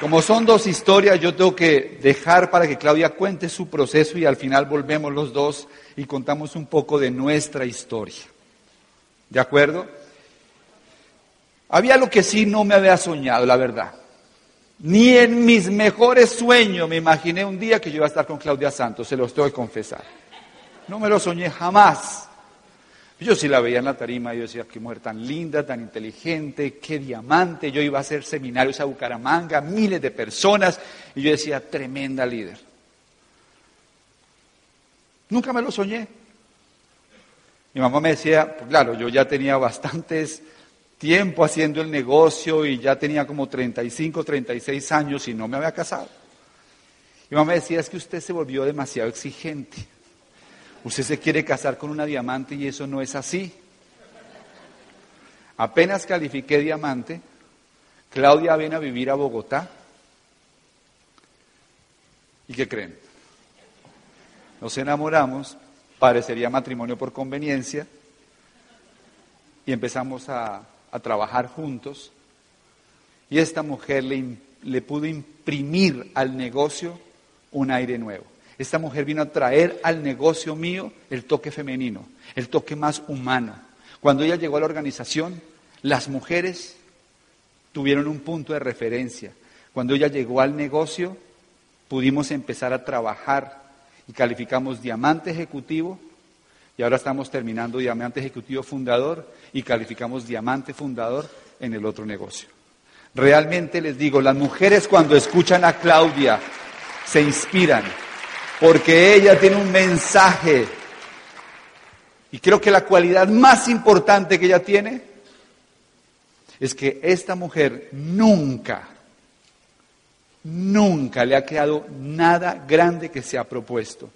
Como son dos historias, yo tengo que dejar para que Claudia cuente su proceso y al final volvemos los dos y contamos un poco de nuestra historia. ¿De acuerdo? Había lo que sí no me había soñado, la verdad. Ni en mis mejores sueños me imaginé un día que yo iba a estar con Claudia Santos, se lo estoy confesar. No me lo soñé jamás. Yo sí la veía en la tarima yo decía, qué mujer tan linda, tan inteligente, qué diamante. Yo iba a hacer seminarios a Bucaramanga, miles de personas, y yo decía, tremenda líder. Nunca me lo soñé. Mi mamá me decía, pues claro, yo ya tenía bastantes tiempo haciendo el negocio y ya tenía como 35, 36 años y no me había casado. Mi mamá me decía, es que usted se volvió demasiado exigente. Usted se quiere casar con una diamante y eso no es así. Apenas califiqué diamante, Claudia viene a vivir a Bogotá. ¿Y qué creen? Nos enamoramos, parecería matrimonio por conveniencia, y empezamos a, trabajar juntos. Y esta mujer le pudo imprimir al negocio un aire nuevo. Esta mujer vino a traer al negocio mío el toque femenino, el toque más humano. Cuando ella llegó a la organización, las mujeres tuvieron un punto de referencia. Cuando ella llegó al negocio, pudimos empezar a trabajar y calificamos diamante ejecutivo y ahora estamos terminando diamante ejecutivo fundador y calificamos diamante fundador en el otro negocio. Realmente les digo, las mujeres cuando escuchan a Claudia se inspiran porque ella tiene un mensaje. Y creo que la cualidad más importante que ella tiene es que esta mujer nunca, nunca le ha quedado nada grande que se ha propuesto.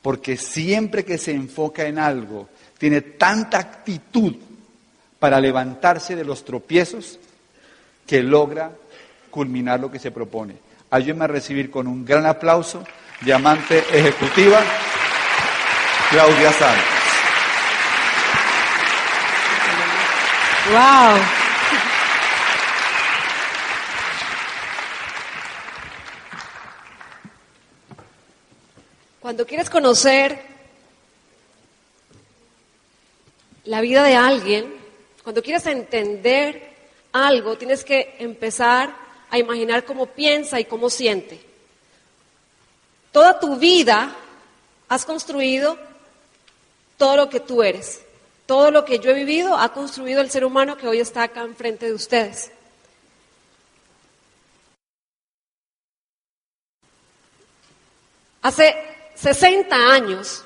Porque siempre que se enfoca en algo, tiene tanta actitud para levantarse de los tropiezos que logra culminar lo que se propone. Ayúdenme a recibir con un gran aplauso diamante ejecutiva, Claudia Santos. Wow. Cuando quieres conocer la vida de alguien, cuando quieres entender algo, tienes que empezar a imaginar cómo piensa y cómo siente. Toda tu vida has construido todo lo que tú eres. Todo lo que yo he vivido ha construido el ser humano que hoy está acá enfrente de ustedes. Hace 60 años,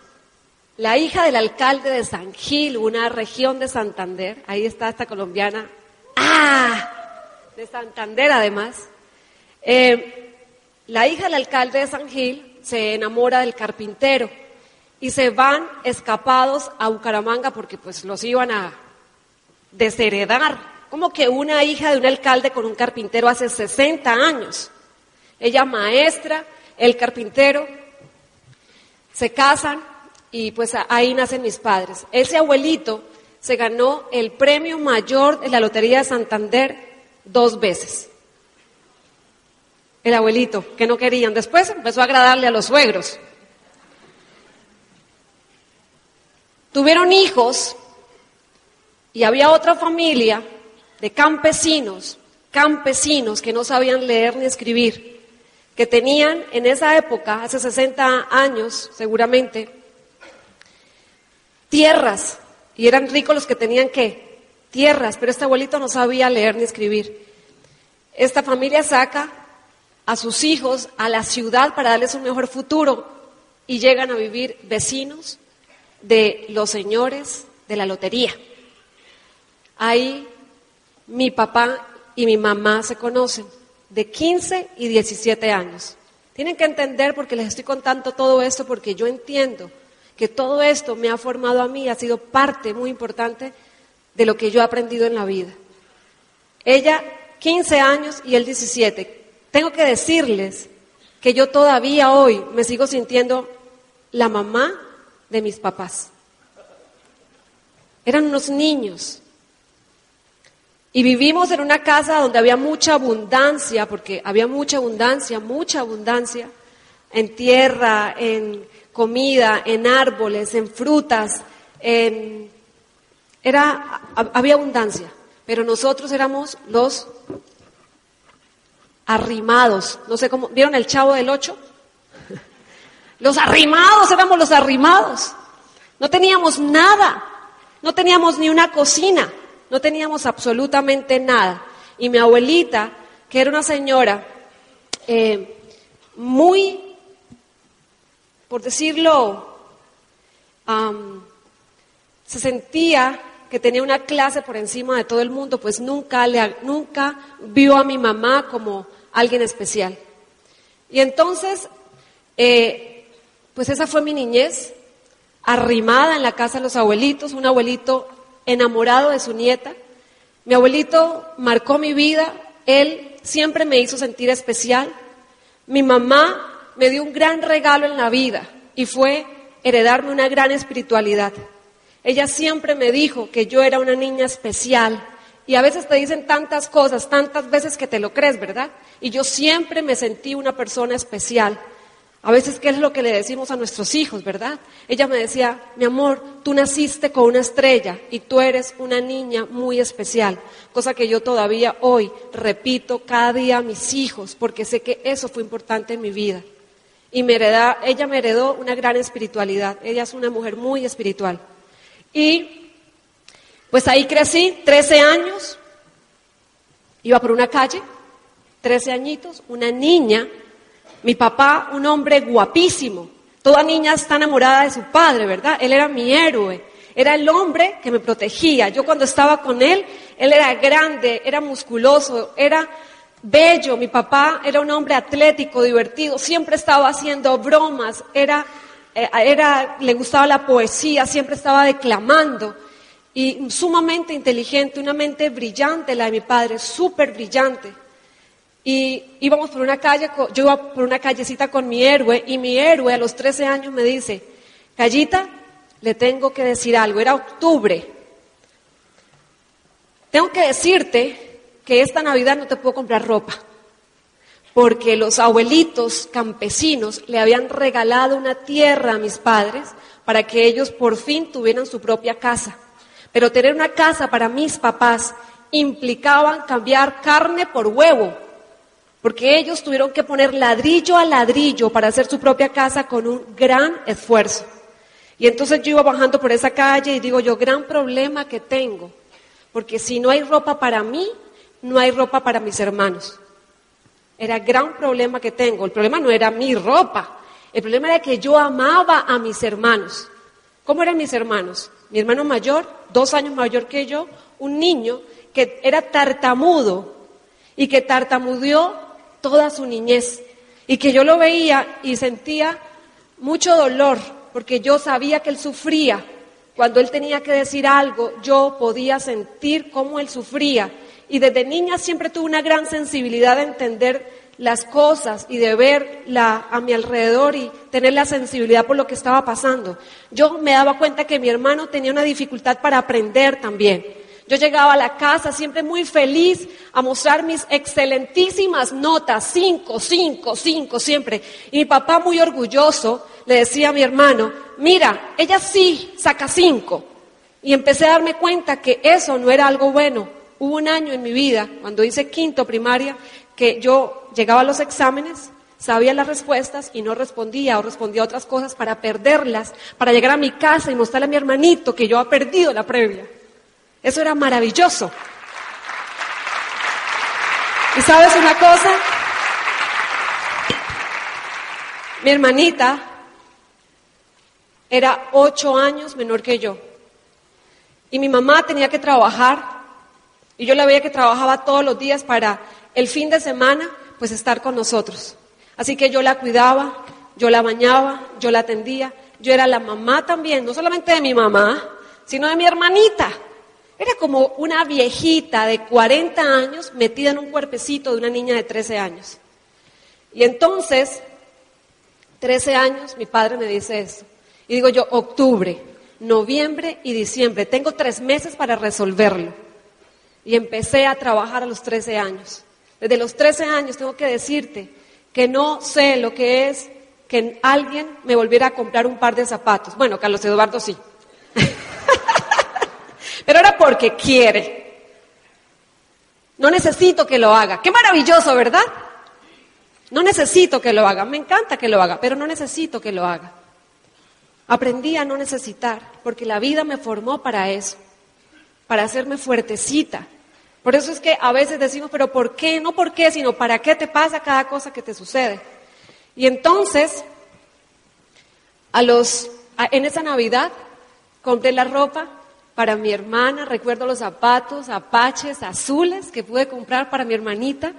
la hija del alcalde de San Gil, una región de Santander, ahí está esta colombiana, ¡ah! De Santander además, eh, la hija del alcalde de San Gil se enamora del carpintero y se van escapados a Bucaramanga porque pues los iban a desheredar. Como que una hija de un alcalde con un carpintero hace 60 años. Ella maestra, el carpintero, se casan y pues ahí nacen mis padres. Ese abuelito se ganó el premio mayor de la Lotería de Santander dos veces el abuelito, que no querían. Después empezó a agradarle a los suegros. Tuvieron hijos y había otra familia de campesinos, campesinos que no sabían leer ni escribir, que tenían en esa época, hace 60 años seguramente, tierras, y eran ricos los que tenían que tierras, pero este abuelito no sabía leer ni escribir. Esta familia saca a sus hijos a la ciudad para darles un mejor futuro y llegan a vivir vecinos de los señores de la lotería. Ahí mi papá y mi mamá se conocen, de 15 y 17 años. Tienen que entender porque les estoy contando todo esto porque yo entiendo que todo esto me ha formado a mí, ha sido parte muy importante de lo que yo he aprendido en la vida. Ella 15 años y él 17. Tengo que decirles que yo todavía hoy me sigo sintiendo la mamá de mis papás. Eran unos niños. Y vivimos en una casa donde había mucha abundancia, porque había mucha abundancia, mucha abundancia, en tierra, en comida, en árboles, en frutas, en... Era, había abundancia, pero nosotros éramos los arrimados. No sé cómo, ¿vieron el chavo del ocho? Los arrimados, éramos los arrimados. No teníamos nada, no teníamos ni una cocina, no teníamos absolutamente nada. Y mi abuelita, que era una señora eh, muy, por decirlo, se sentía que tenía una clase por encima de todo el mundo, pues nunca, le, nunca vio a mi mamá como alguien especial. Y entonces, eh, pues esa fue mi niñez, arrimada en la casa de los abuelitos, un abuelito enamorado de su nieta. Mi abuelito marcó mi vida, él siempre me hizo sentir especial. Mi mamá me dio un gran regalo en la vida y fue heredarme una gran espiritualidad. Ella siempre me dijo que yo era una niña especial, y a veces te dicen tantas cosas, tantas veces que te lo crees, ¿verdad? Y yo siempre me sentí una persona especial. A veces, ¿qué es lo que le decimos a nuestros hijos, verdad? Ella me decía, mi amor, tú naciste con una estrella y tú eres una niña muy especial. Cosa que yo todavía hoy repito cada día a mis hijos, porque sé que eso fue importante en mi vida. Y ella me heredó una gran espiritualidad. Ella es una mujer muy espiritual. Y pues ahí crecí, 13 años, iba por una calle, 13 añitos, una niña, mi papá, un hombre guapísimo. Toda niña está enamorada de su padre, ¿verdad? Él era mi héroe, era el hombre que me protegía. Yo cuando estaba con él, él era grande, era musculoso, era bello. Mi papá era un hombre atlético, divertido, siempre estaba haciendo bromas, era, eh, era, le gustaba la poesía, siempre estaba declamando y sumamente inteligente, una mente brillante la de mi padre, súper brillante. Y íbamos por una calle, yo iba por una callecita con mi héroe y mi héroe a los 13 años me dice, Callita, le tengo que decir algo, era octubre. Tengo que decirte que esta Navidad no te puedo comprar ropa, porque los abuelitos campesinos le habían regalado una tierra a mis padres para que ellos por fin tuvieran su propia casa. Pero tener una casa para mis papás implicaba cambiar carne por huevo, porque ellos tuvieron que poner ladrillo a ladrillo para hacer su propia casa con un gran esfuerzo. Y entonces yo iba bajando por esa calle y digo yo, gran problema que tengo, porque si no hay ropa para mí, no hay ropa para mis hermanos. Era gran problema que tengo. El problema no era mi ropa, el problema era que yo amaba a mis hermanos. ¿Cómo eran mis hermanos? Mi hermano mayor, dos años mayor que yo, un niño que era tartamudo y que tartamudeó toda su niñez y que yo lo veía y sentía mucho dolor porque yo sabía que él sufría. Cuando él tenía que decir algo, yo podía sentir cómo él sufría. Y desde niña siempre tuve una gran sensibilidad de entender las cosas y de verla a mi alrededor y tener la sensibilidad por lo que estaba pasando. Yo me daba cuenta que mi hermano tenía una dificultad para aprender también. Yo llegaba a la casa siempre muy feliz a mostrar mis excelentísimas notas, cinco, cinco, cinco, siempre. Y mi papá muy orgulloso le decía a mi hermano, mira, ella sí saca cinco. Y empecé a darme cuenta que eso no era algo bueno. Hubo un año en mi vida, cuando hice quinto primaria, que yo llegaba a los exámenes, sabía las respuestas y no respondía o respondía a otras cosas para perderlas, para llegar a mi casa y mostrarle a mi hermanito que yo había perdido la previa. Eso era maravilloso. ¿Y sabes una cosa? Mi hermanita era ocho años menor que yo. Y mi mamá tenía que trabajar. Y yo la veía que trabajaba todos los días para el fin de semana, pues estar con nosotros. Así que yo la cuidaba, yo la bañaba, yo la atendía, yo era la mamá también, no solamente de mi mamá, sino de mi hermanita. Era como una viejita de 40 años metida en un cuerpecito de una niña de 13 años. Y entonces, 13 años, mi padre me dice eso. Y digo yo, octubre, noviembre y diciembre, tengo tres meses para resolverlo. y empecé a trabajar a los 13 años. Desde los 13 años tengo que decirte que no sé lo que es que alguien me volviera a comprar un par de zapatos. Bueno, Carlos Eduardo sí. Pero era porque quiere. No necesito que lo haga. Qué maravilloso, ¿verdad? No necesito que lo haga. Me encanta que lo haga, pero no necesito que lo haga. Aprendí a no necesitar, porque la vida me formó para eso, para hacerme fuertecita. Por eso es que a veces decimos, pero ¿por qué? No por qué, sino para qué te pasa cada cosa que te sucede. Y entonces, en esa Navidad, compré la ropa para mi hermana, recuerdo los zapatos apaches azules que pude comprar para mi hermanita,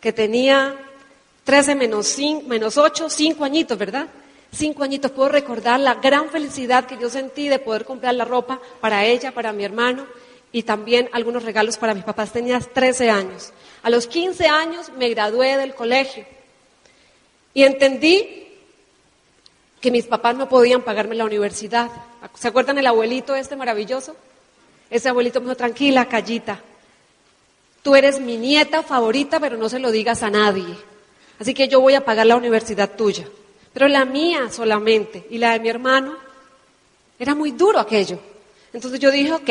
que tenía 13 menos, 5, menos 8, 5 añitos, ¿verdad? Cinco añitos puedo recordar la gran felicidad que yo sentí de poder comprar la ropa para ella, para mi hermano y también algunos regalos para mis papás. Tenía 13 años. A los 15 años me gradué del colegio y entendí que mis papás no podían pagarme la universidad. ¿Se acuerdan el abuelito este maravilloso? Ese abuelito me dijo, tranquila, callita. Tú eres mi nieta favorita, pero no se lo digas a nadie. Así que yo voy a pagar la universidad tuya. Pero la mía solamente y la de mi hermano, era muy duro aquello. Entonces yo dije, ok.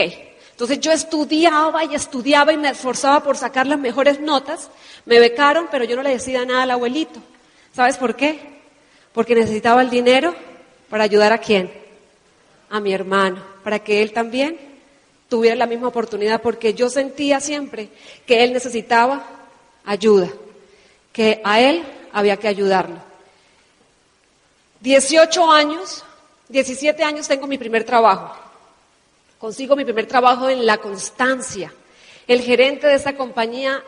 Entonces yo estudiaba y estudiaba y me esforzaba por sacar las mejores notas. Me becaron, pero yo no le decía nada al abuelito. ¿Sabes por qué? porque necesitaba el dinero para ayudar a quién? A mi hermano, para que él también tuviera la misma oportunidad, porque yo sentía siempre que él necesitaba ayuda, que a él había que ayudarlo. 18 años, 17 años tengo mi primer trabajo. Consigo mi primer trabajo en La Constancia. El gerente de esa compañía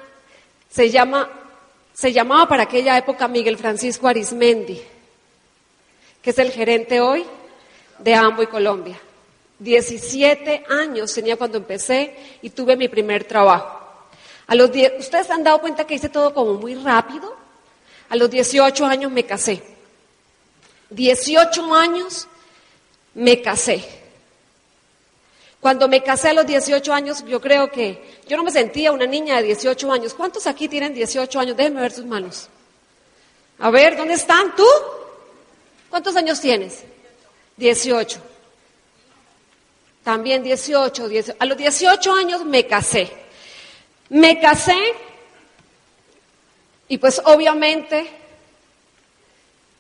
se llama se llamaba para aquella época Miguel Francisco Arismendi que es el gerente hoy de Ambo y Colombia. 17 años tenía cuando empecé y tuve mi primer trabajo. A los ¿Ustedes se han dado cuenta que hice todo como muy rápido? A los 18 años me casé. 18 años me casé. Cuando me casé a los 18 años, yo creo que yo no me sentía una niña de 18 años. ¿Cuántos aquí tienen 18 años? Déjenme ver sus manos. A ver, ¿dónde están? ¿Tú? ¿Cuántos años tienes? 18. También 18, A los 18 años me casé. Me casé y pues obviamente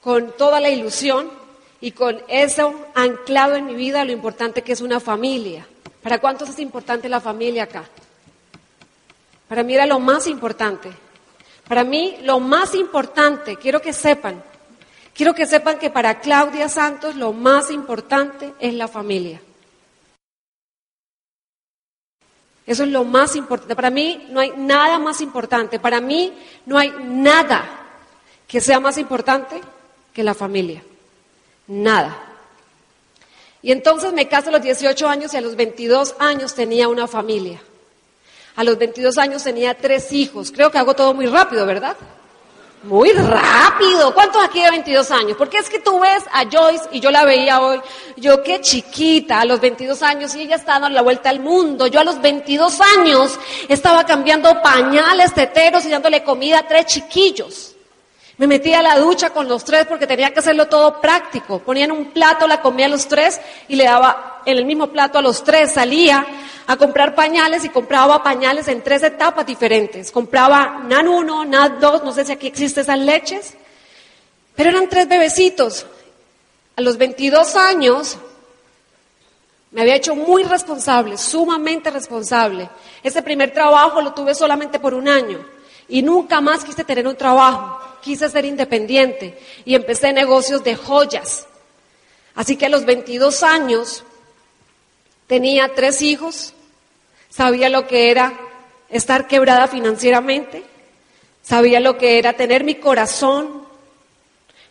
con toda la ilusión y con eso anclado en mi vida lo importante que es una familia. ¿Para cuántos es importante la familia acá? Para mí era lo más importante. Para mí lo más importante, quiero que sepan, Quiero que sepan que para Claudia Santos lo más importante es la familia. Eso es lo más importante. Para mí no hay nada más importante. Para mí no hay nada que sea más importante que la familia. Nada. Y entonces me caso a los 18 años y a los 22 años tenía una familia. A los 22 años tenía tres hijos. Creo que hago todo muy rápido, ¿verdad? Muy rápido. ¿Cuántos aquí de 22 años? Porque es que tú ves a Joyce y yo la veía hoy, yo qué chiquita, a los 22 años y ella estaba dando la vuelta al mundo. Yo a los 22 años estaba cambiando pañales, teteros y dándole comida a tres chiquillos. Me metía a la ducha con los tres porque tenía que hacerlo todo práctico. Ponía en un plato la comida a los tres y le daba en el mismo plato a los tres. Salía a comprar pañales y compraba pañales en tres etapas diferentes. Compraba NAN 1, NAN 2, no sé si aquí existen esas leches, pero eran tres bebecitos. A los 22 años me había hecho muy responsable, sumamente responsable. Ese primer trabajo lo tuve solamente por un año y nunca más quise tener un trabajo. Quise ser independiente y empecé negocios de joyas. Así que a los 22 años tenía tres hijos, sabía lo que era estar quebrada financieramente, sabía lo que era tener mi corazón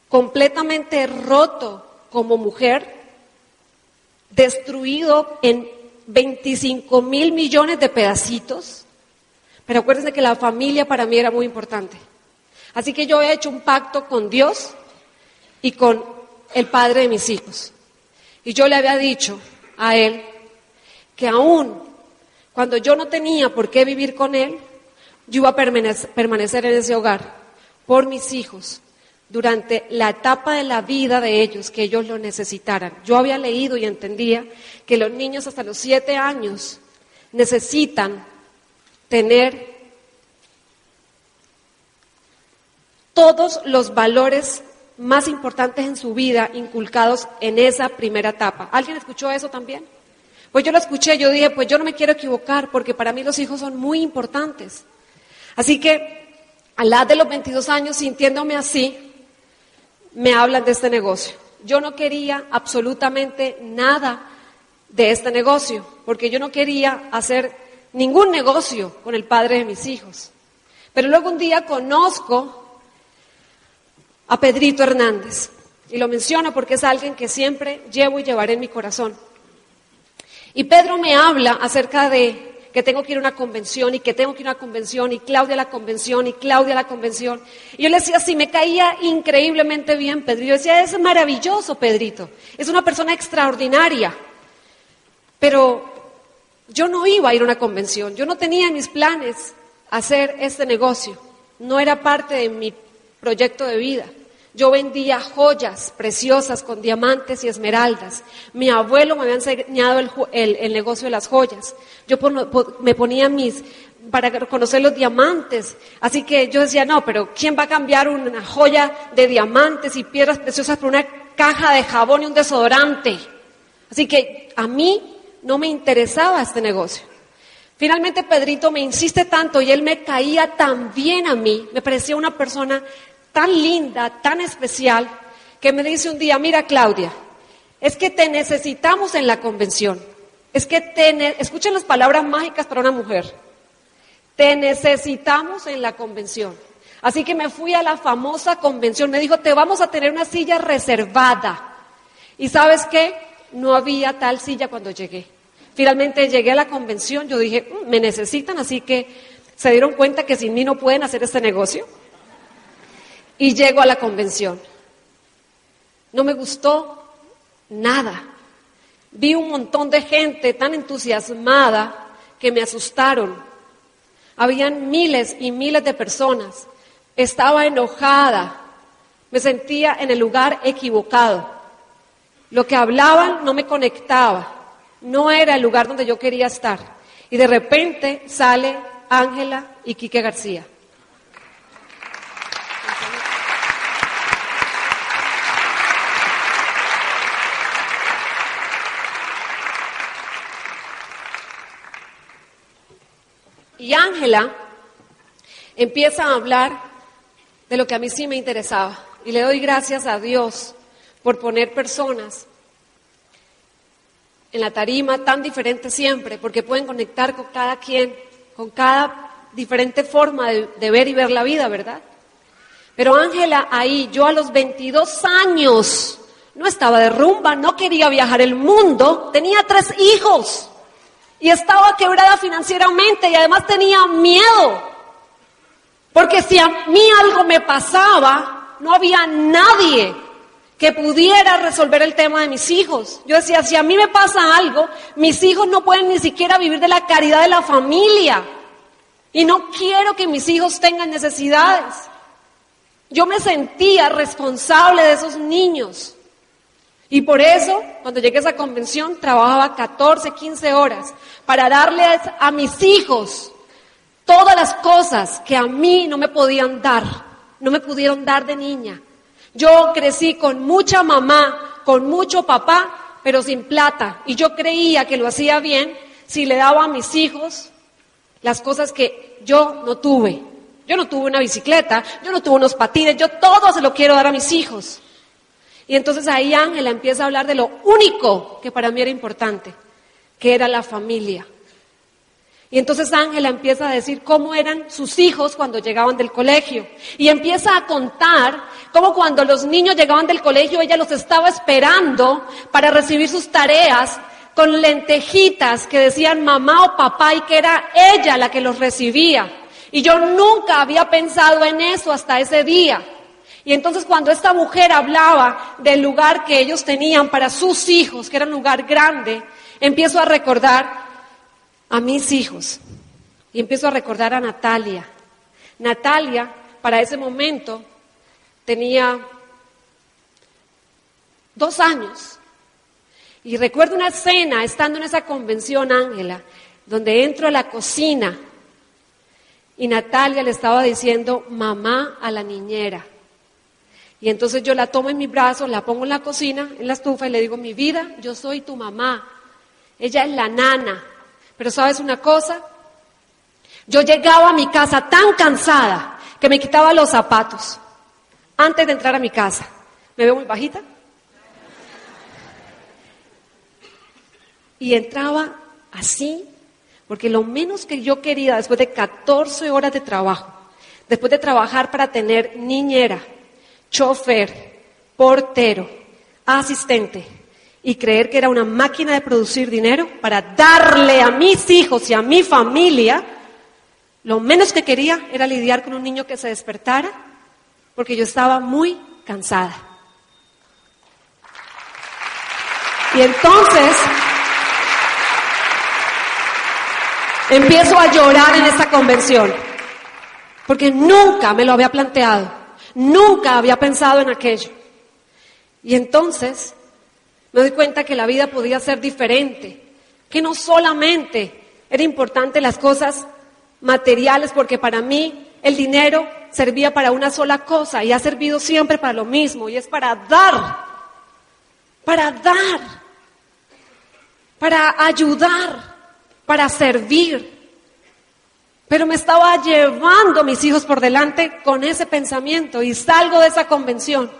completamente roto como mujer, destruido en 25 mil millones de pedacitos. Pero acuérdense que la familia para mí era muy importante. Así que yo he hecho un pacto con Dios y con el padre de mis hijos. Y yo le había dicho a él que aún cuando yo no tenía por qué vivir con él, yo iba a permanecer en ese hogar por mis hijos durante la etapa de la vida de ellos que ellos lo necesitaran. Yo había leído y entendía que los niños hasta los siete años necesitan tener todos los valores más importantes en su vida inculcados en esa primera etapa. ¿Alguien escuchó eso también? Pues yo lo escuché, yo dije, pues yo no me quiero equivocar porque para mí los hijos son muy importantes. Así que a la de los 22 años, sintiéndome así, me hablan de este negocio. Yo no quería absolutamente nada de este negocio, porque yo no quería hacer ningún negocio con el padre de mis hijos. Pero luego un día conozco a Pedrito Hernández, y lo menciono porque es alguien que siempre llevo y llevaré en mi corazón. Y Pedro me habla acerca de que tengo que ir a una convención y que tengo que ir a una convención y Claudia a la convención y Claudia a la convención. Y yo le decía, sí, me caía increíblemente bien Pedro. Yo decía, es maravilloso Pedrito, es una persona extraordinaria. Pero yo no iba a ir a una convención, yo no tenía en mis planes hacer este negocio, no era parte de mi proyecto de vida. Yo vendía joyas preciosas con diamantes y esmeraldas. Mi abuelo me había enseñado el, negocio de las joyas. Yo me ponía mis, para conocer los diamantes. Así que yo decía, no, pero ¿quién va a cambiar una joya de diamantes y piedras preciosas por una caja de jabón y un desodorante? Así que a mí no me interesaba este negocio. Finalmente Pedrito me insiste tanto y él me caía tan bien a mí, me parecía una persona tan linda, tan especial, que me dice un día, mira Claudia, es que te necesitamos en la convención. Es que te, escuchen las palabras mágicas para una mujer. Te necesitamos en la convención. Así que me fui a la famosa convención. Me dijo, te vamos a tener una silla reservada. Y sabes qué? No había tal silla cuando llegué. Finalmente llegué a la convención. Yo dije, mm, me necesitan, así que se dieron cuenta que sin mí no pueden hacer este negocio y llego a la convención. No me gustó nada. Vi un montón de gente tan entusiasmada que me asustaron. Habían miles y miles de personas. Estaba enojada. Me sentía en el lugar equivocado. Lo que hablaban no me conectaba. No era el lugar donde yo quería estar. Y de repente sale Ángela y Quique García. Y Ángela empieza a hablar de lo que a mí sí me interesaba. Y le doy gracias a Dios por poner personas en la tarima tan diferentes siempre, porque pueden conectar con cada quien, con cada diferente forma de, de ver y ver la vida, ¿verdad? Pero Ángela ahí, yo a los 22 años, no estaba de rumba, no quería viajar el mundo, tenía tres hijos. Y estaba quebrada financieramente y además tenía miedo. Porque si a mí algo me pasaba, no había nadie que pudiera resolver el tema de mis hijos. Yo decía, si a mí me pasa algo, mis hijos no pueden ni siquiera vivir de la caridad de la familia. Y no quiero que mis hijos tengan necesidades. Yo me sentía responsable de esos niños. Y por eso, cuando llegué a esa convención, trabajaba 14, 15 horas para darles a mis hijos todas las cosas que a mí no me podían dar, no me pudieron dar de niña. Yo crecí con mucha mamá, con mucho papá, pero sin plata. Y yo creía que lo hacía bien si le daba a mis hijos las cosas que yo no tuve. Yo no tuve una bicicleta, yo no tuve unos patines, yo todo se lo quiero dar a mis hijos. Y entonces ahí Ángela empieza a hablar de lo único que para mí era importante, que era la familia. Y entonces Ángela empieza a decir cómo eran sus hijos cuando llegaban del colegio. Y empieza a contar cómo cuando los niños llegaban del colegio ella los estaba esperando para recibir sus tareas con lentejitas que decían mamá o papá y que era ella la que los recibía. Y yo nunca había pensado en eso hasta ese día. Y entonces cuando esta mujer hablaba del lugar que ellos tenían para sus hijos, que era un lugar grande, empiezo a recordar a mis hijos y empiezo a recordar a Natalia. Natalia, para ese momento, tenía dos años. Y recuerdo una escena, estando en esa convención, Ángela, donde entro a la cocina y Natalia le estaba diciendo mamá a la niñera. Y entonces yo la tomo en mis brazos, la pongo en la cocina, en la estufa y le digo, mi vida, yo soy tu mamá. Ella es la nana. Pero sabes una cosa, yo llegaba a mi casa tan cansada que me quitaba los zapatos antes de entrar a mi casa. ¿Me veo muy bajita? Y entraba así, porque lo menos que yo quería después de 14 horas de trabajo, después de trabajar para tener niñera, chofer, portero, asistente y creer que era una máquina de producir dinero para darle a mis hijos y a mi familia, lo menos que quería era lidiar con un niño que se despertara, porque yo estaba muy cansada. Y entonces empiezo a llorar en esta convención, porque nunca me lo había planteado. Nunca había pensado en aquello. Y entonces me doy cuenta que la vida podía ser diferente, que no solamente era importante las cosas materiales, porque para mí el dinero servía para una sola cosa y ha servido siempre para lo mismo, y es para dar, para dar, para ayudar, para servir. Pero me estaba llevando mis hijos por delante con ese pensamiento y salgo de esa convención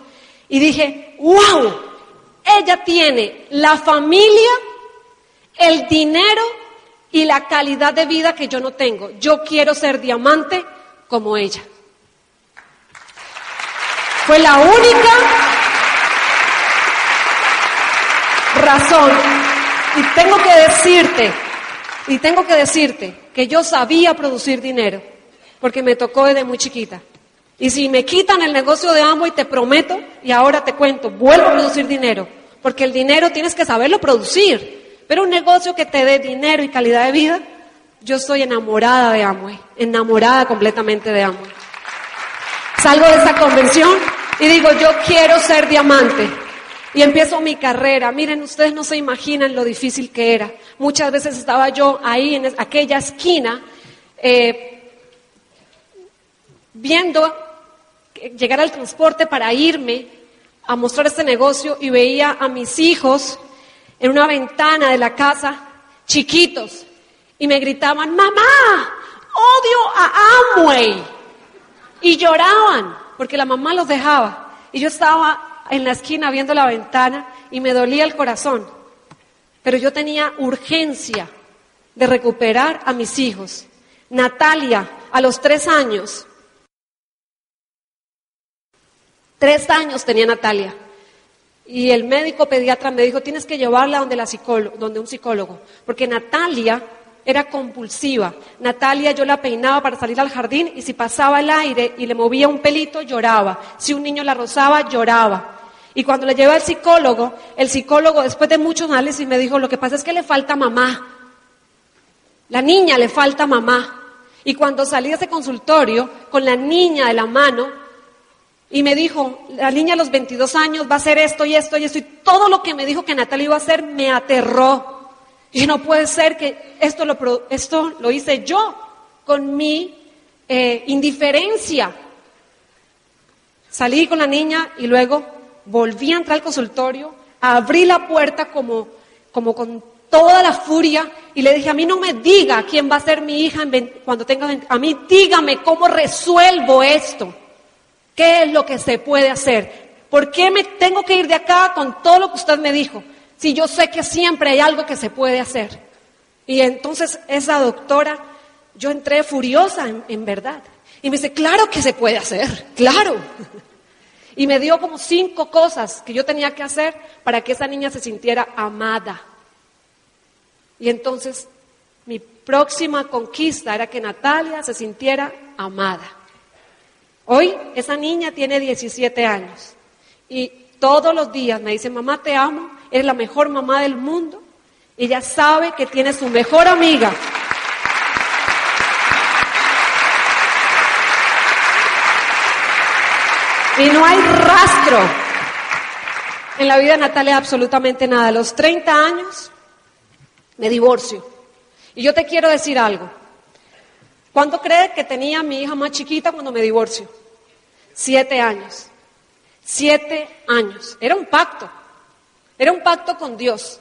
y dije, wow, ella tiene la familia, el dinero y la calidad de vida que yo no tengo. Yo quiero ser diamante como ella. Fue la única razón. Y tengo que decirte, y tengo que decirte que yo sabía producir dinero, porque me tocó desde muy chiquita. Y si me quitan el negocio de y te prometo, y ahora te cuento, vuelvo a producir dinero, porque el dinero tienes que saberlo producir. Pero un negocio que te dé dinero y calidad de vida, yo estoy enamorada de Amway, enamorada completamente de Amway. Salgo de esa convención y digo, yo quiero ser diamante. Y empiezo mi carrera. Miren, ustedes no se imaginan lo difícil que era. Muchas veces estaba yo ahí en aquella esquina eh, viendo llegar al transporte para irme a mostrar este negocio y veía a mis hijos en una ventana de la casa, chiquitos, y me gritaban, mamá, odio a Amway. Y lloraban porque la mamá los dejaba. Y yo estaba en la esquina viendo la ventana y me dolía el corazón. Pero yo tenía urgencia de recuperar a mis hijos. Natalia, a los tres años, tres años tenía Natalia. Y el médico pediatra me dijo, tienes que llevarla donde, la donde un psicólogo, porque Natalia era compulsiva. Natalia yo la peinaba para salir al jardín y si pasaba el aire y le movía un pelito, lloraba. Si un niño la rozaba, lloraba. Y cuando le llevé al psicólogo, el psicólogo, después de muchos análisis, me dijo, lo que pasa es que le falta mamá. La niña le falta mamá. Y cuando salí de ese consultorio, con la niña de la mano, y me dijo, la niña a los 22 años va a hacer esto y esto y esto, y todo lo que me dijo que Natalia iba a hacer me aterró. Y no puede ser que esto lo, esto lo hice yo con mi eh, indiferencia. Salí con la niña y luego volví a entrar al consultorio, abrí la puerta como, como con toda la furia y le dije, a mí no me diga quién va a ser mi hija cuando tenga, a mí dígame cómo resuelvo esto. ¿Qué es lo que se puede hacer? ¿Por qué me tengo que ir de acá con todo lo que usted me dijo? Si yo sé que siempre hay algo que se puede hacer. Y entonces esa doctora, yo entré furiosa en, en verdad. Y me dice, claro que se puede hacer, claro. Y me dio como cinco cosas que yo tenía que hacer para que esa niña se sintiera amada. Y entonces mi próxima conquista era que Natalia se sintiera amada. Hoy esa niña tiene 17 años y todos los días me dice, mamá te amo, eres la mejor mamá del mundo. Ella sabe que tiene su mejor amiga Y no hay rastro en la vida de Natalia absolutamente nada. A los 30 años me divorcio. Y yo te quiero decir algo. ¿Cuánto cree que tenía mi hija más chiquita cuando me divorcio? Siete años. Siete años. Era un pacto. Era un pacto con Dios.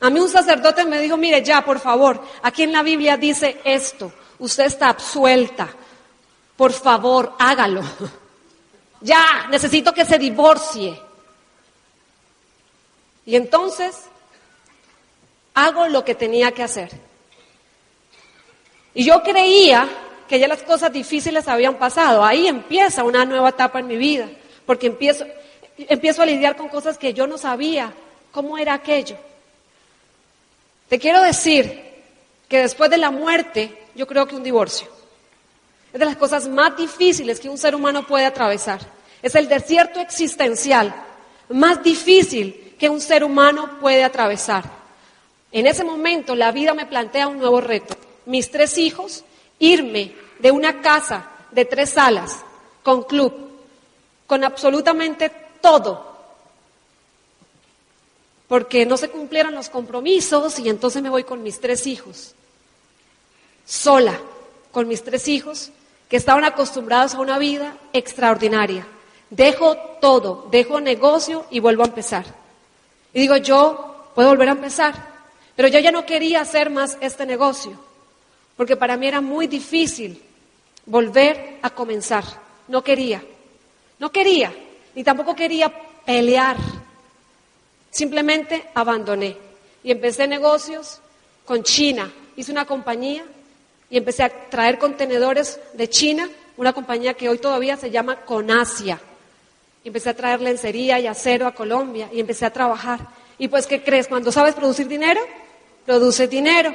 A mí un sacerdote me dijo, mire ya, por favor, aquí en la Biblia dice esto, usted está absuelta, por favor, hágalo. Ya, necesito que se divorcie. Y entonces hago lo que tenía que hacer. Y yo creía que ya las cosas difíciles habían pasado. Ahí empieza una nueva etapa en mi vida, porque empiezo, empiezo a lidiar con cosas que yo no sabía cómo era aquello. Te quiero decir que después de la muerte, yo creo que un divorcio es de las cosas más difíciles que un ser humano puede atravesar. Es el desierto existencial más difícil que un ser humano puede atravesar. En ese momento la vida me plantea un nuevo reto. Mis tres hijos, irme de una casa de tres salas, con club, con absolutamente todo, porque no se cumplieron los compromisos y entonces me voy con mis tres hijos, sola, con mis tres hijos, que estaban acostumbrados a una vida extraordinaria. Dejo todo, dejo negocio y vuelvo a empezar. Y digo, yo puedo volver a empezar, pero yo ya no quería hacer más este negocio, porque para mí era muy difícil volver a comenzar. No quería, no quería, ni tampoco quería pelear. Simplemente abandoné y empecé negocios con China. Hice una compañía y empecé a traer contenedores de China, una compañía que hoy todavía se llama Conasia. Y empecé a traer lencería y acero a Colombia y empecé a trabajar. Y pues, ¿qué crees? Cuando sabes producir dinero, produces dinero.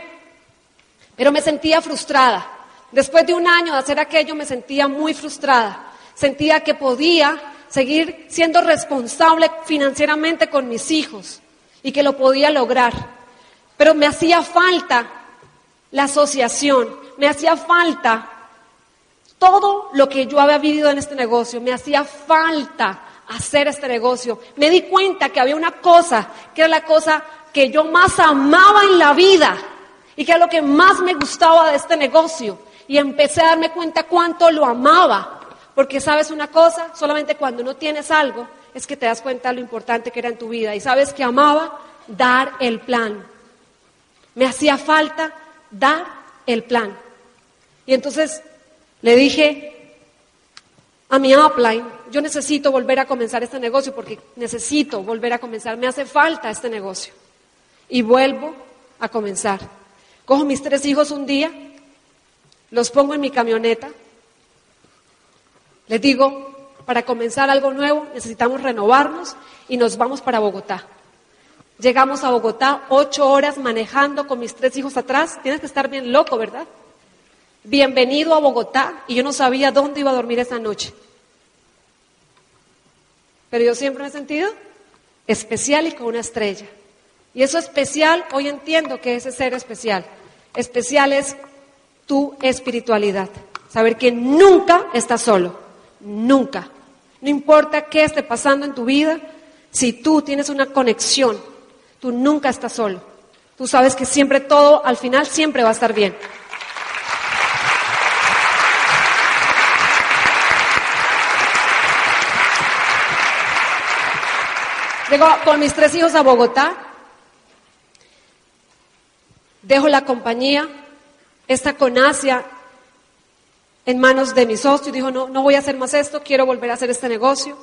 Pero me sentía frustrada. Después de un año de hacer aquello, me sentía muy frustrada. Sentía que podía seguir siendo responsable financieramente con mis hijos y que lo podía lograr. Pero me hacía falta la asociación, me hacía falta todo lo que yo había vivido en este negocio, me hacía falta hacer este negocio. Me di cuenta que había una cosa, que era la cosa que yo más amaba en la vida y que era lo que más me gustaba de este negocio. Y empecé a darme cuenta cuánto lo amaba. Porque sabes una cosa, solamente cuando no tienes algo es que te das cuenta de lo importante que era en tu vida. Y sabes que amaba dar el plan. Me hacía falta dar el plan. Y entonces le dije a mi upline, yo necesito volver a comenzar este negocio porque necesito volver a comenzar, me hace falta este negocio. Y vuelvo a comenzar. Cojo mis tres hijos un día, los pongo en mi camioneta, les digo, para comenzar algo nuevo necesitamos renovarnos y nos vamos para Bogotá. Llegamos a Bogotá, ocho horas manejando con mis tres hijos atrás. Tienes que estar bien loco, ¿verdad? Bienvenido a Bogotá y yo no sabía dónde iba a dormir esa noche. Pero yo siempre me he sentido especial y con una estrella. Y eso especial, hoy entiendo que ese ser especial. Especial es tu espiritualidad. Saber que nunca estás solo. Nunca. No importa qué esté pasando en tu vida, si tú tienes una conexión, tú nunca estás solo. Tú sabes que siempre todo, al final, siempre va a estar bien. Llego con mis tres hijos a Bogotá, dejo la compañía, esta con Asia en manos de mi socio. Y dijo, no, no voy a hacer más esto, quiero volver a hacer este negocio.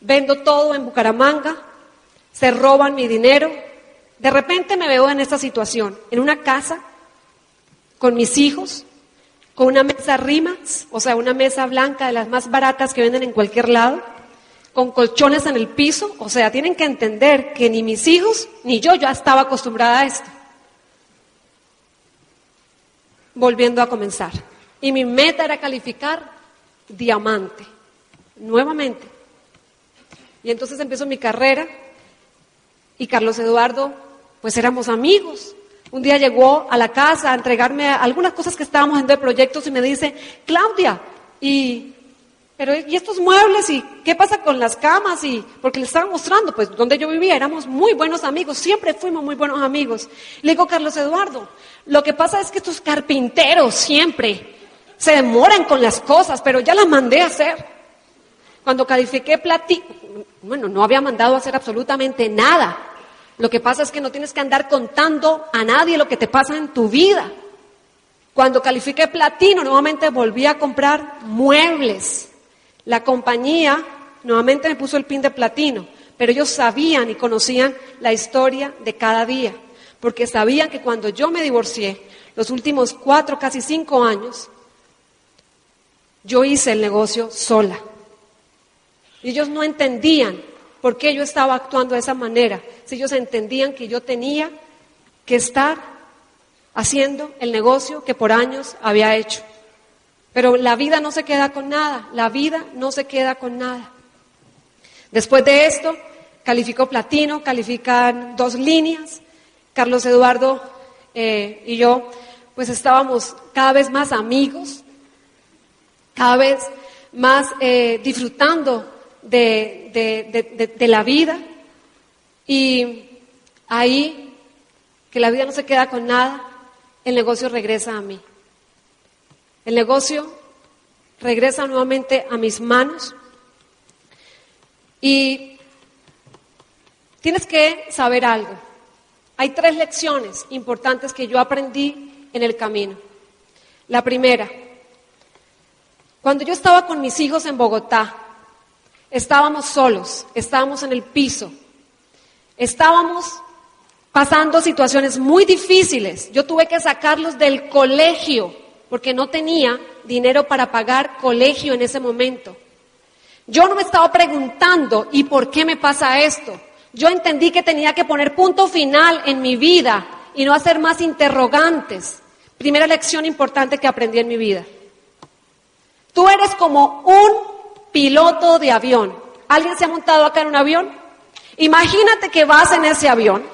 Vendo todo en Bucaramanga, se roban mi dinero. De repente me veo en esta situación, en una casa, con mis hijos, con una mesa rimas, o sea, una mesa blanca de las más baratas que venden en cualquier lado con colchones en el piso. O sea, tienen que entender que ni mis hijos ni yo ya estaba acostumbrada a esto. Volviendo a comenzar. Y mi meta era calificar diamante, nuevamente. Y entonces empezó mi carrera y Carlos Eduardo, pues éramos amigos. Un día llegó a la casa a entregarme algunas cosas que estábamos en de proyectos y me dice, Claudia, ¿y pero ¿y estos muebles? ¿Y qué pasa con las camas? Y porque le estaba mostrando, pues donde yo vivía éramos muy buenos amigos, siempre fuimos muy buenos amigos. Le digo, Carlos Eduardo, lo que pasa es que estos carpinteros siempre se demoran con las cosas, pero ya las mandé a hacer. Cuando califiqué platino, bueno, no había mandado a hacer absolutamente nada. Lo que pasa es que no tienes que andar contando a nadie lo que te pasa en tu vida. Cuando califiqué platino, nuevamente volví a comprar muebles. La compañía nuevamente me puso el pin de platino, pero ellos sabían y conocían la historia de cada día, porque sabían que cuando yo me divorcié, los últimos cuatro, casi cinco años, yo hice el negocio sola. Y ellos no entendían por qué yo estaba actuando de esa manera. Si ellos entendían que yo tenía que estar haciendo el negocio que por años había hecho. Pero la vida no se queda con nada, la vida no se queda con nada. Después de esto, calificó platino, califican dos líneas. Carlos Eduardo eh, y yo, pues estábamos cada vez más amigos, cada vez más eh, disfrutando de, de, la vida. Y ahí, que la vida no se queda con nada, el negocio regresa a mí. El negocio regresa nuevamente a mis manos. Y tienes que saber algo. Hay tres lecciones importantes que yo aprendí en el camino. La primera, cuando yo estaba con mis hijos en Bogotá, Estábamos solos, estábamos en el piso, estábamos pasando situaciones muy difíciles. Yo tuve que sacarlos del colegio porque no tenía dinero para pagar colegio en ese momento. Yo no me estaba preguntando, ¿y por qué me pasa esto? Yo entendí que tenía que poner punto final en mi vida y no hacer más interrogantes. Primera lección importante que aprendí en mi vida. Tú eres como un piloto de avión. ¿Alguien se ha montado acá en un avión? Imagínate que vas en ese avión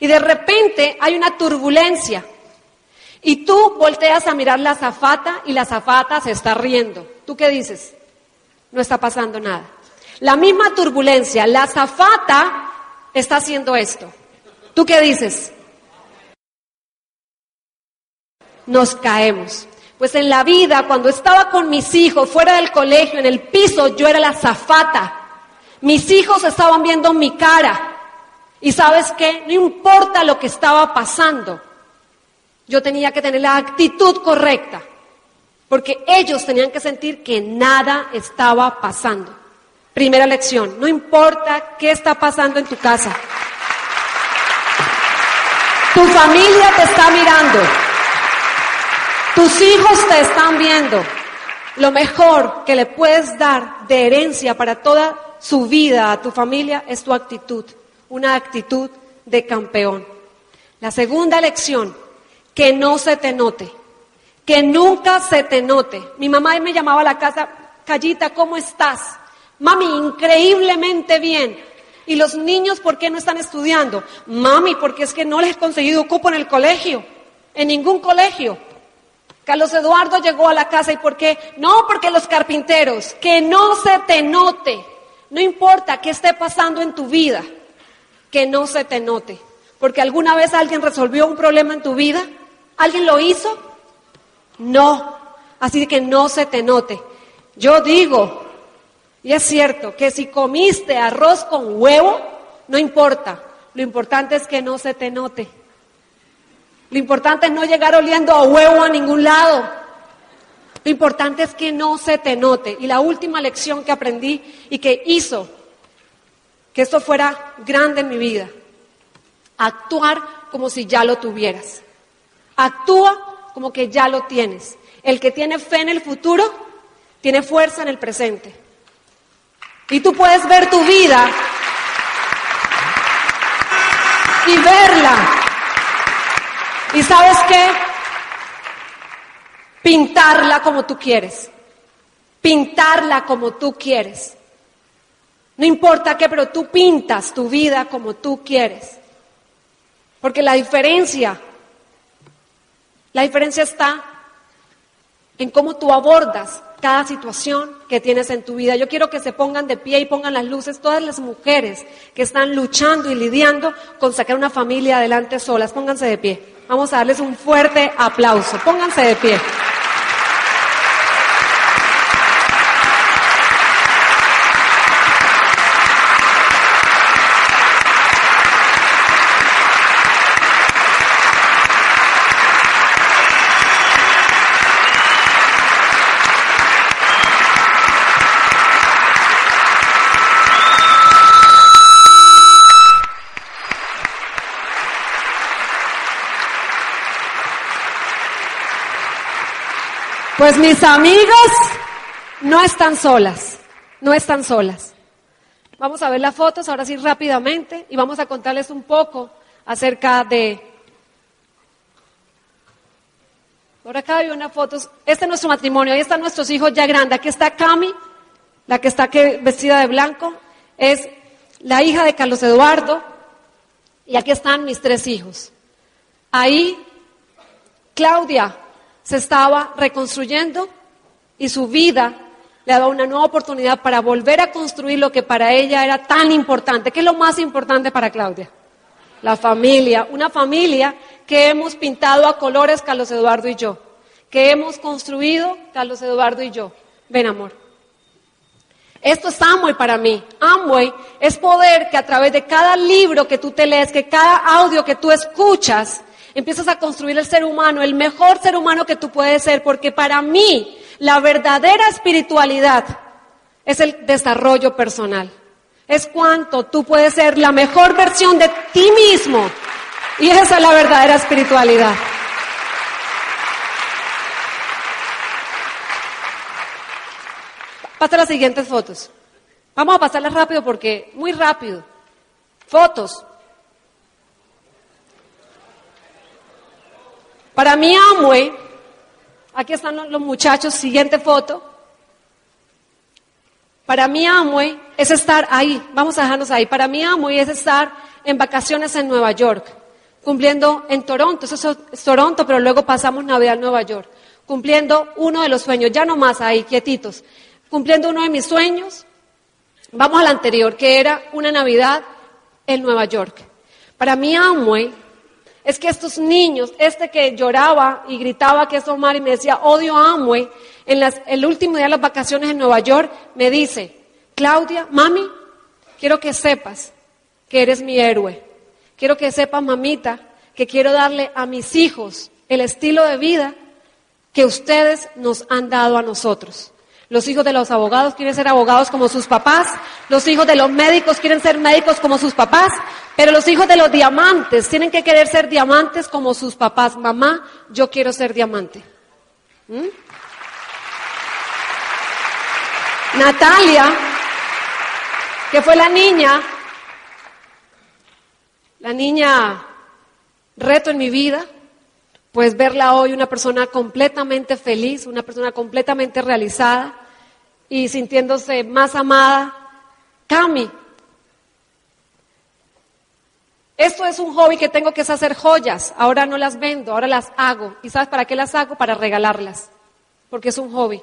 y de repente hay una turbulencia y tú volteas a mirar la azafata y la azafata se está riendo. ¿Tú qué dices? No está pasando nada. La misma turbulencia, la azafata está haciendo esto. ¿Tú qué dices? Nos caemos. Pues en la vida, cuando estaba con mis hijos fuera del colegio, en el piso, yo era la zafata. Mis hijos estaban viendo mi cara. Y sabes qué, no importa lo que estaba pasando, yo tenía que tener la actitud correcta. Porque ellos tenían que sentir que nada estaba pasando. Primera lección, no importa qué está pasando en tu casa. Tu familia te está mirando. Tus hijos te están viendo. Lo mejor que le puedes dar de herencia para toda su vida a tu familia es tu actitud, una actitud de campeón. La segunda lección, que no se te note, que nunca se te note. Mi mamá me llamaba a la casa, Callita, ¿cómo estás? Mami, increíblemente bien. ¿Y los niños por qué no están estudiando? Mami, porque es que no les he conseguido cupo en el colegio, en ningún colegio. Carlos Eduardo llegó a la casa y ¿por qué? No, porque los carpinteros, que no se te note, no importa qué esté pasando en tu vida, que no se te note, porque alguna vez alguien resolvió un problema en tu vida, alguien lo hizo, no, así que no se te note. Yo digo, y es cierto, que si comiste arroz con huevo, no importa, lo importante es que no se te note. Lo importante es no llegar oliendo a huevo a ningún lado. Lo importante es que no se te note. Y la última lección que aprendí y que hizo que esto fuera grande en mi vida, actuar como si ya lo tuvieras. Actúa como que ya lo tienes. El que tiene fe en el futuro, tiene fuerza en el presente. Y tú puedes ver tu vida y verla ¿Y sabes qué? Pintarla como tú quieres. Pintarla como tú quieres. No importa qué, pero tú pintas tu vida como tú quieres. Porque la diferencia, la diferencia está en cómo tú abordas cada situación que tienes en tu vida. Yo quiero que se pongan de pie y pongan las luces todas las mujeres que están luchando y lidiando con sacar una familia adelante solas. Pónganse de pie. Vamos a darles un fuerte aplauso. Pónganse de pie. Pues mis amigos no están solas, no están solas. Vamos a ver las fotos ahora sí rápidamente y vamos a contarles un poco acerca de... Por acá hay unas fotos. Este es nuestro matrimonio, ahí están nuestros hijos ya grandes. Aquí está Cami, la que está aquí vestida de blanco, es la hija de Carlos Eduardo y aquí están mis tres hijos. Ahí, Claudia, se estaba reconstruyendo y su vida le daba una nueva oportunidad para volver a construir lo que para ella era tan importante. ¿Qué es lo más importante para Claudia? La familia, una familia que hemos pintado a colores Carlos Eduardo y yo, que hemos construido Carlos Eduardo y yo. Ven, amor. Esto es Amway para mí. Amway es poder que a través de cada libro que tú te lees, que cada audio que tú escuchas, empiezas a construir el ser humano, el mejor ser humano que tú puedes ser, porque para mí la verdadera espiritualidad es el desarrollo personal. Es cuanto tú puedes ser la mejor versión de ti mismo. Y esa es la verdadera espiritualidad. Pasa las siguientes fotos. Vamos a pasarlas rápido porque, muy rápido. Fotos. Para mí Amway, aquí están los muchachos, siguiente foto. Para mí Amway es estar ahí, vamos a dejarnos ahí. Para mí Amway es estar en vacaciones en Nueva York, cumpliendo en Toronto, eso es Toronto, pero luego pasamos Navidad en Nueva York, cumpliendo uno de los sueños, ya no más ahí, quietitos, cumpliendo uno de mis sueños. Vamos al anterior, que era una Navidad en Nueva York. Para mí Amway es que estos niños, este que lloraba y gritaba que es Omar y me decía, odio a Amway, en el último día de las vacaciones en Nueva York, me dice, Claudia, mami, quiero que sepas que eres mi héroe. Quiero que sepas, mamita, que quiero darle a mis hijos el estilo de vida que ustedes nos han dado a nosotros. Los hijos de los abogados quieren ser abogados como sus papás. Los hijos de los médicos quieren ser médicos como sus papás. Pero los hijos de los diamantes tienen que querer ser diamantes como sus papás. Mamá, yo quiero ser diamante. ¿Mm? Natalia, que fue la niña, la niña reto en mi vida, pues verla hoy una persona completamente feliz, una persona completamente realizada y sintiéndose más amada. Cami, esto es un hobby que tengo que hacer joyas. Ahora no las vendo, ahora las hago. ¿Y sabes para qué las hago? Para regalarlas, porque es un hobby.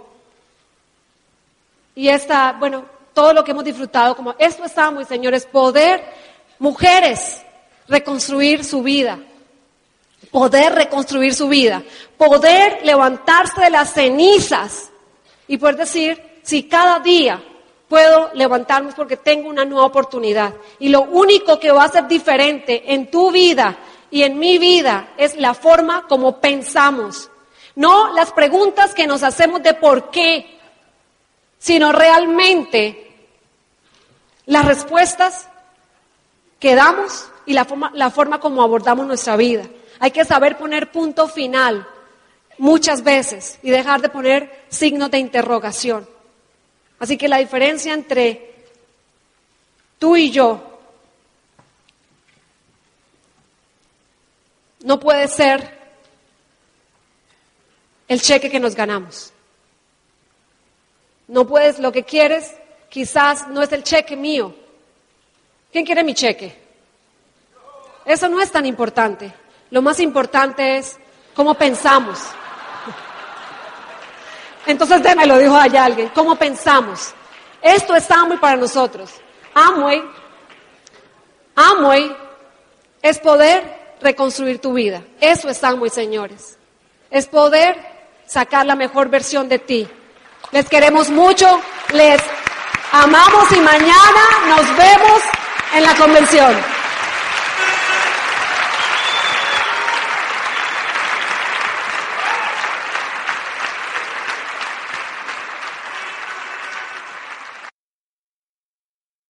Y esta, bueno, todo lo que hemos disfrutado, como esto está muy, señores, poder, mujeres, reconstruir su vida, poder reconstruir su vida, poder levantarse de las cenizas y poder decir, si cada día puedo levantarme porque tengo una nueva oportunidad. Y lo único que va a ser diferente en tu vida y en mi vida es la forma como pensamos. No las preguntas que nos hacemos de por qué, sino realmente las respuestas que damos y la forma, la forma como abordamos nuestra vida. Hay que saber poner punto final muchas veces y dejar de poner signos de interrogación. Así que la diferencia entre tú y yo no puede ser el cheque que nos ganamos. No puedes, lo que quieres quizás no es el cheque mío. ¿Quién quiere mi cheque? Eso no es tan importante. Lo más importante es cómo pensamos. Entonces démelo, dijo allá alguien. ¿Cómo pensamos? Esto es Amway para nosotros. Amway, Amway es poder reconstruir tu vida. Eso es Amway, señores. Es poder sacar la mejor versión de ti. Les queremos mucho, les amamos y mañana nos vemos en la convención.